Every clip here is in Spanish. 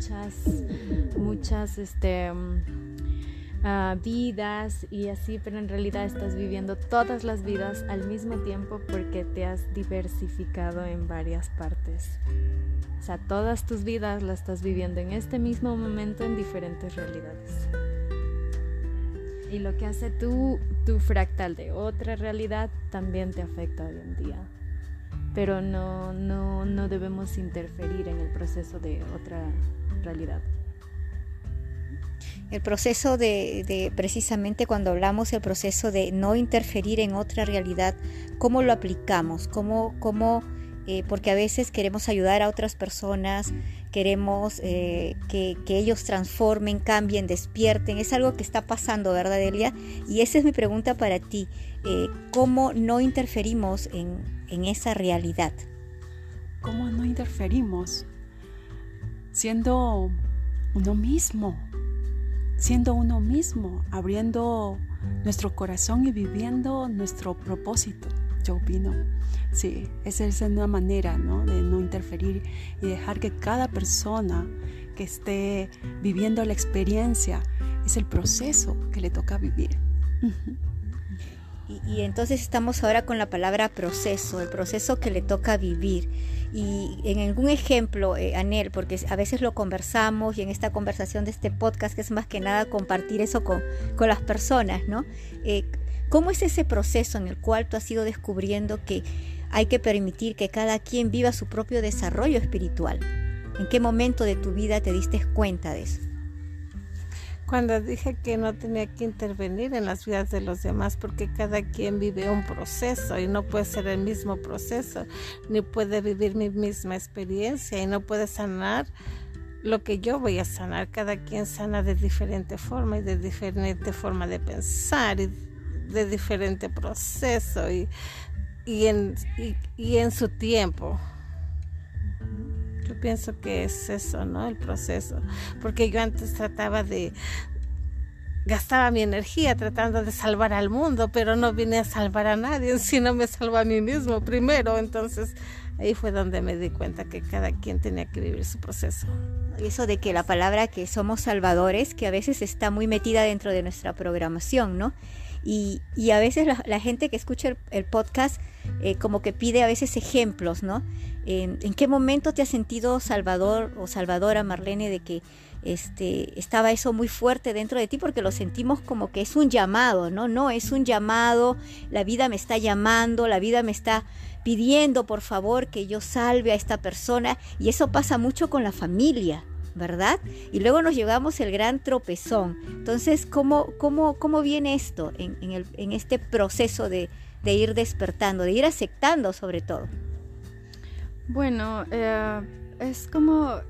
muchas, muchas, este... Ah, vidas y así, pero en realidad estás viviendo todas las vidas al mismo tiempo porque te has diversificado en varias partes. O sea, todas tus vidas las estás viviendo en este mismo momento en diferentes realidades. Y lo que hace tu, tu fractal de otra realidad también te afecta hoy en día. Pero no, no, no debemos interferir en el proceso de otra realidad. El proceso de, precisamente cuando hablamos el proceso de no interferir en otra realidad, ¿cómo lo aplicamos? ¿Cómo, cómo eh, porque a veces queremos ayudar a otras personas, queremos eh, que, ellos transformen, cambien, despierten. Es algo que está pasando, ¿verdad, Elia? Y esa es mi pregunta para ti. Eh, ¿Cómo no interferimos en, en esa realidad? ¿Cómo no interferimos? Siendo uno mismo siendo uno mismo, abriendo nuestro corazón y viviendo nuestro propósito, yo opino. Sí, esa es una manera ¿no? de no interferir y dejar que cada persona que esté viviendo la experiencia es el proceso que le toca vivir. y entonces estamos ahora con la palabra proceso, el proceso que le toca vivir. Y en algún ejemplo, eh, Anel, porque a veces lo conversamos y en esta conversación de este podcast, que es más que nada compartir eso con, con las personas, ¿no? Eh, ¿Cómo es ese proceso en el cual tú has ido descubriendo que hay que permitir que cada quien viva su propio desarrollo espiritual? ¿En qué momento de tu vida te diste cuenta de eso? cuando dije que no tenía que intervenir en las vidas de los demás porque cada quien vive un proceso y no puede ser el mismo proceso, ni puede vivir mi misma experiencia y no puede sanar lo que yo voy a sanar. Cada quien sana de diferente forma y de diferente forma de pensar de diferente proceso y, y, en, y en su tiempo. Yo pienso que es eso, ¿no? El proceso. Porque yo antes trataba de, gastaba mi energía tratando de salvar al mundo, pero no vine a salvar a nadie, sino me salvo a mí mismo primero. Entonces ahí fue donde me di cuenta que cada quien tenía que vivir su proceso. Eso de que la palabra que somos salvadores, que a veces está muy metida dentro de nuestra programación, ¿no? Y, y a veces la, gente que escucha el, podcast eh, como que pide a veces ejemplos, ¿no? ¿En qué momento te has sentido salvador o salvadora, Marlene, de que este, estaba eso muy fuerte dentro de ti porque lo sentimos como que es un llamado, ¿no? No, es un llamado, la vida me está llamando, la vida me está pidiendo por favor que yo salve a esta persona y eso pasa mucho con la familia. ¿Verdad? Y luego nos llevamos el gran tropezón. Entonces, ¿cómo, cómo, cómo viene esto en, en este proceso de, de, ir despertando, de ir aceptando sobre todo? Bueno, eh, es como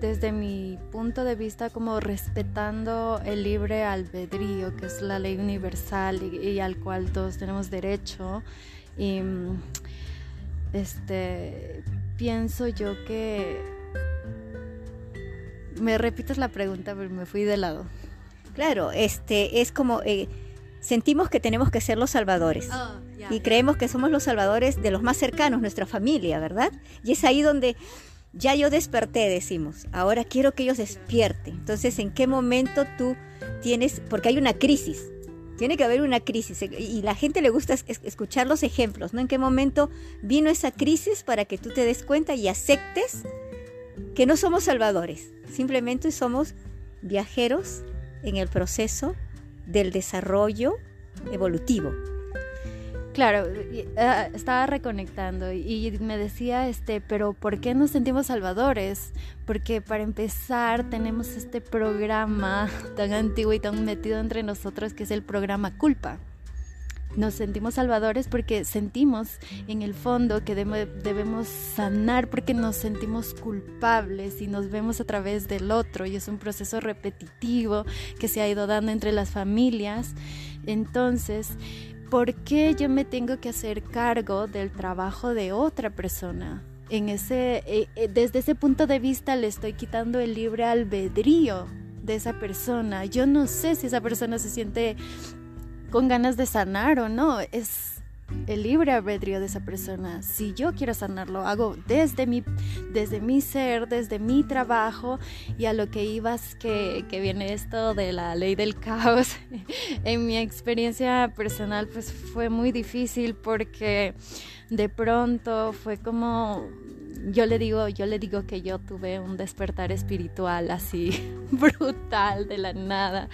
desde mi punto de vista como respetando el libre albedrío, que es la ley universal y, al cual todos tenemos derecho. Y este pienso yo que me repites la pregunta, pero me fui de lado. Claro, este es como eh, sentimos que tenemos que ser los salvadores. Oh, y creemos que somos los salvadores de los más cercanos, nuestra familia, ¿verdad? Y es ahí donde ya yo desperté, decimos, ahora quiero que ellos despierten. Entonces, ¿en qué momento tú tienes, porque hay una crisis, tiene que haber una crisis y la gente le gusta escuchar los ejemplos, ¿no? ¿En qué momento vino esa crisis para que tú te des cuenta y aceptes que no somos salvadores, simplemente somos viajeros en el proceso del desarrollo evolutivo? Claro, ah, estaba reconectando y me decía, este, pero ¿por qué nos sentimos salvadores? Porque para empezar tenemos este programa tan antiguo y tan metido entre nosotros que es el programa culpa. Nos sentimos salvadores porque sentimos en el fondo que debemos sanar porque nos sentimos culpables y nos vemos a través del otro y es un proceso repetitivo que se ha ido dando entre las familias. Entonces, ¿por qué yo me tengo que hacer cargo del trabajo de otra persona? En ese, eh, eh, desde ese punto de vista le estoy quitando el libre albedrío de esa persona. Yo no sé si esa persona se siente con ganas de sanar o no. Es, el libre albedrío de esa persona. Si yo quiero sanarlo, hago desde mi, desde mi ser, desde mi trabajo y a lo que ibas que, que viene esto de la ley del caos. en mi experiencia personal pues fue muy difícil porque de pronto fue como yo le digo, yo le digo que yo tuve un despertar espiritual así brutal de la nada.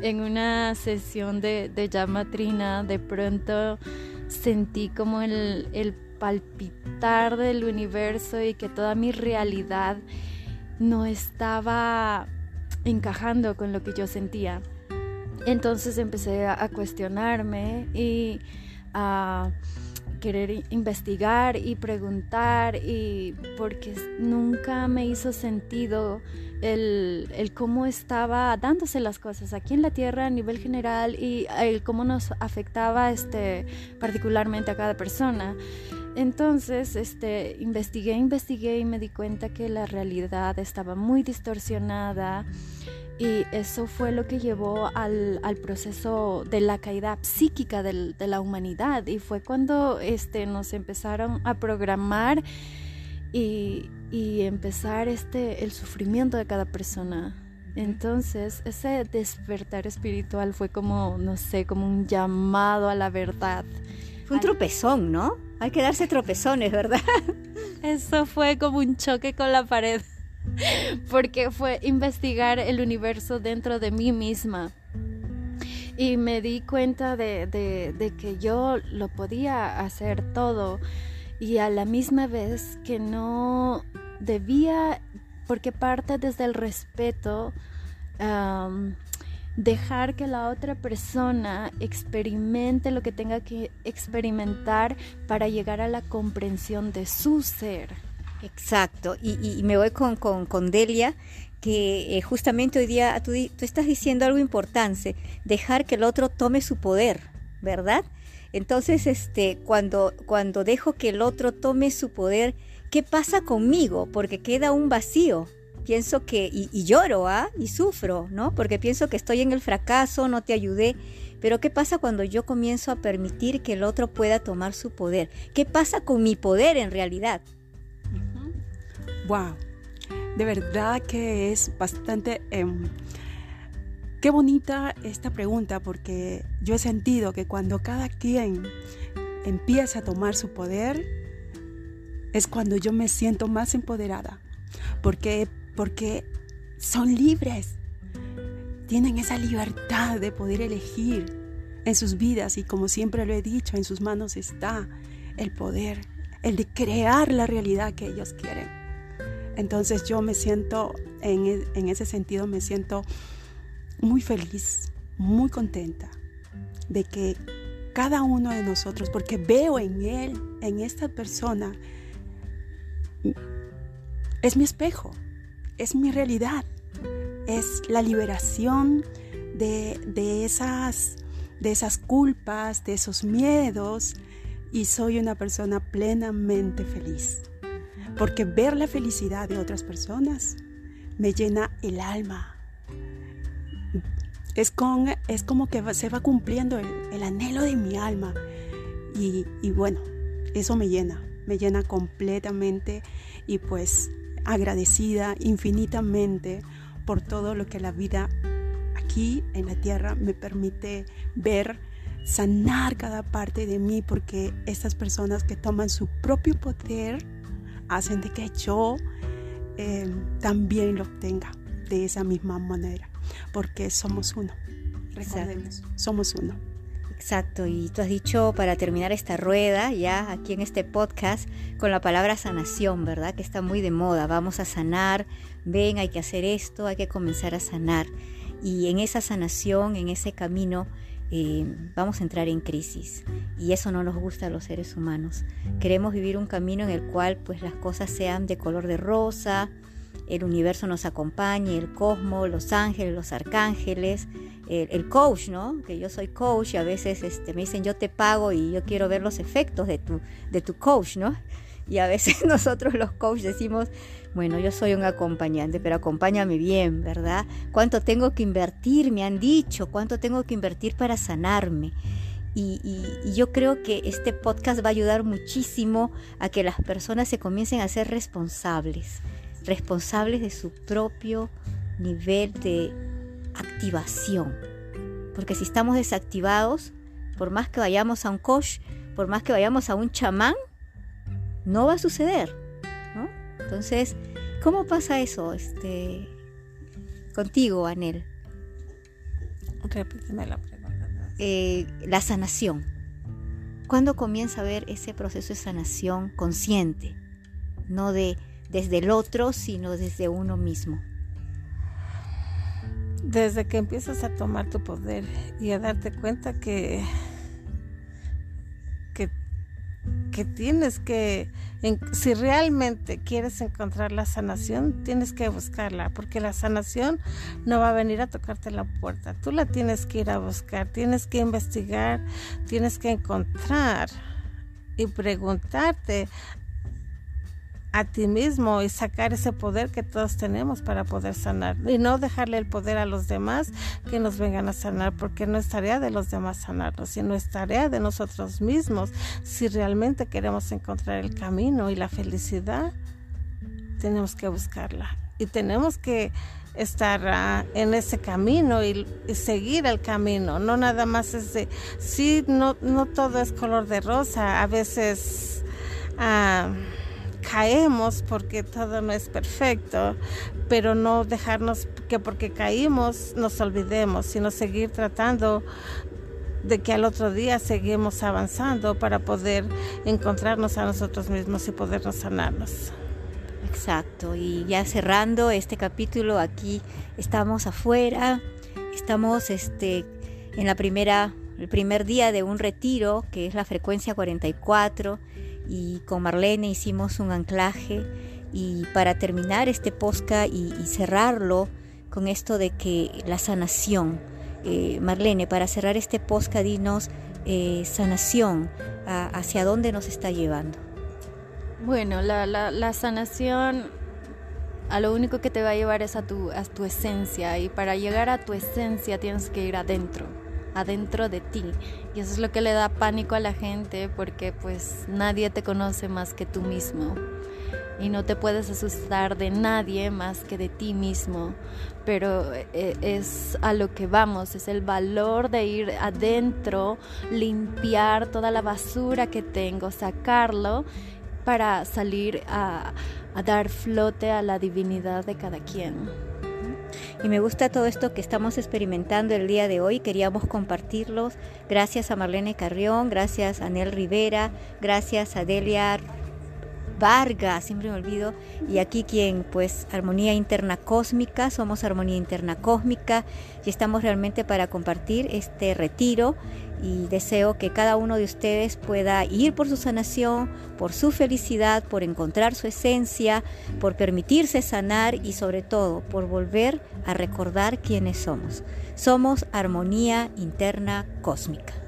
En una sesión de, de llamatrina, de pronto sentí como el palpitar del universo y que toda mi realidad no estaba encajando con lo que yo sentía. Entonces empecé a, cuestionarme y a querer investigar y preguntar y porque nunca me hizo sentido el, el, cómo estaba dándose las cosas aquí en la Tierra a nivel general y el cómo nos afectaba este, particularmente a cada persona. Entonces, este, investigué, investigué y me di cuenta que la realidad estaba muy distorsionada y eso fue lo que llevó al, al proceso de la caída psíquica de la humanidad y fue cuando este, nos empezaron a programar y, y empezar este, el sufrimiento de cada persona. Entonces, ese despertar espiritual fue como, no sé, como un llamado a la verdad. Fue un tropezón, ¿no? Hay que darse tropezones, ¿verdad? Eso fue como un choque con la pared, porque fue investigar el universo dentro de mí misma. Y me di cuenta de, de, de que yo lo podía hacer todo y a la misma vez que no debía, porque parte desde el respeto, dejar que la otra persona experimente lo que tenga que experimentar para llegar a la comprensión de su ser. Exacto, y, me voy con, con, Delia, que eh, justamente hoy día tú, tú estás diciendo algo importante, dejar que el otro tome su poder, ¿verdad? Entonces, este, cuando, cuando dejo que el otro tome su poder, ¿qué pasa conmigo? Porque queda un vacío. Pienso que, y, lloro, ¿ah? Y sufro, ¿no? Porque pienso que estoy en el fracaso, no te ayudé. Pero ¿qué pasa cuando yo comienzo a permitir que el otro pueda tomar su poder? ¿Qué pasa con mi poder en realidad? Wow, de verdad que es bastante em, Qué bonita esta pregunta porque yo he sentido que cuando cada quien empieza a tomar su poder es cuando yo me siento más empoderada porque porque son libres. Tienen esa libertad de poder elegir en sus vidas y como siempre lo he dicho, en sus manos está el poder, el de crear la realidad que ellos quieren. Entonces yo me siento, en, en ese sentido, me siento muy feliz, muy contenta de que cada uno de nosotros, porque veo en él, en esta persona, es mi espejo, es mi realidad, es la liberación de, esas, de esas culpas, de esos miedos, y soy una persona plenamente feliz. Porque ver la felicidad de otras personas me llena el alma, es, con, es como que se va cumpliendo el, anhelo de mi alma. Y, bueno, eso me llena, me llena completamente y pues agradecida infinitamente por todo lo que la vida aquí en la tierra me permite ver, sanar cada parte de mí, porque estas personas que toman su propio poder hacen de que yo eh, también lo obtenga de esa misma manera porque somos uno. Recordemos, somos uno. Exacto, y tú has dicho para terminar esta rueda, ya aquí en este podcast, con la palabra sanación, ¿verdad? Que está muy de moda. Vamos a sanar, ven, hay que hacer esto, hay que comenzar a sanar. Y en esa sanación, en ese camino, eh, vamos a entrar en crisis. Y eso no nos gusta a los seres humanos. Queremos vivir un camino en el cual pues las cosas sean de color de rosa, el universo nos acompañe, el cosmos, los ángeles, los arcángeles, el, coach, ¿no? Que yo soy coach y a veces este, me dicen yo te pago y yo quiero ver los efectos de tu, de tu coach, ¿no? Y a veces nosotros los coaches decimos, bueno, yo soy un acompañante, pero acompáñame bien, ¿verdad? ¿Cuánto tengo que invertir? Me han dicho, ¿cuánto tengo que invertir para sanarme? Y, yo creo que este podcast va a ayudar muchísimo a que las personas se comiencen a ser responsables, responsables de su propio nivel de activación. Porque si estamos desactivados, por más que vayamos a un coach, por más que vayamos a un chamán, no va a suceder. ¿no? Entonces, ¿cómo pasa eso este, contigo, Anel? Repíteme la pregunta. Eh, la sanación. ¿Cuándo comienza a ver ese proceso de sanación consciente? No de desde el otro, sino desde uno mismo. Desde que empiezas a tomar tu poder y a darte cuenta que que tienes que, si realmente quieres encontrar la sanación, tienes que buscarla, porque la sanación no va a venir a tocarte la puerta, tú la tienes que ir a buscar, tienes que investigar, tienes que encontrar y preguntarte a ti mismo y sacar ese poder que todos tenemos para poder sanar. Y no dejarle el poder a los demás que nos vengan a sanar porque no es tarea de los demás sanarnos sino es tarea de nosotros mismos si realmente queremos encontrar el camino y la felicidad tenemos que buscarla. Y tenemos que estar ah, en ese camino y, seguir el camino. No nada más es de sí no no todo es color de rosa. A veces uh, caemos porque todo no es perfecto, pero no dejarnos que porque caímos nos olvidemos, sino seguir tratando de que al otro día seguimos avanzando para poder encontrarnos a nosotros mismos y podernos sanarnos. Exacto, y ya cerrando este capítulo aquí estamos afuera, estamos este en la primera el primer día de un retiro que es la frecuencia 44 y con Marlene hicimos un anclaje. Y para terminar este posca y, cerrarlo con esto de que la sanación, eh, Marlene, para cerrar este posca dinos eh, sanación, hacia dónde nos está llevando. Bueno, la, la, la, sanación a lo único que te va a llevar es a tu, a tu esencia. Y para llegar a tu esencia tienes que ir adentro adentro de ti. Y eso es lo que le da pánico a la gente porque pues nadie te conoce más que tú mismo. Y no te puedes asustar de nadie más que de ti mismo. Pero eh, es a lo que vamos, es el valor de ir adentro, limpiar toda la basura que tengo, sacarlo para salir a, a dar flote a la divinidad de cada quien. Y me gusta todo esto que estamos experimentando el día de hoy. Queríamos compartirlos. Gracias a Marlene Carrión, gracias a Nel Rivera, gracias a Delia Vargas, siempre me olvido, y aquí quien, pues, Armonía Interna Cósmica, somos Armonía Interna Cósmica y estamos realmente para compartir este retiro y deseo que cada uno de ustedes pueda ir por su sanación, por su felicidad, por encontrar su esencia, por permitirse sanar y sobre todo por volver a recordar quiénes somos. Somos Armonía Interna Cósmica.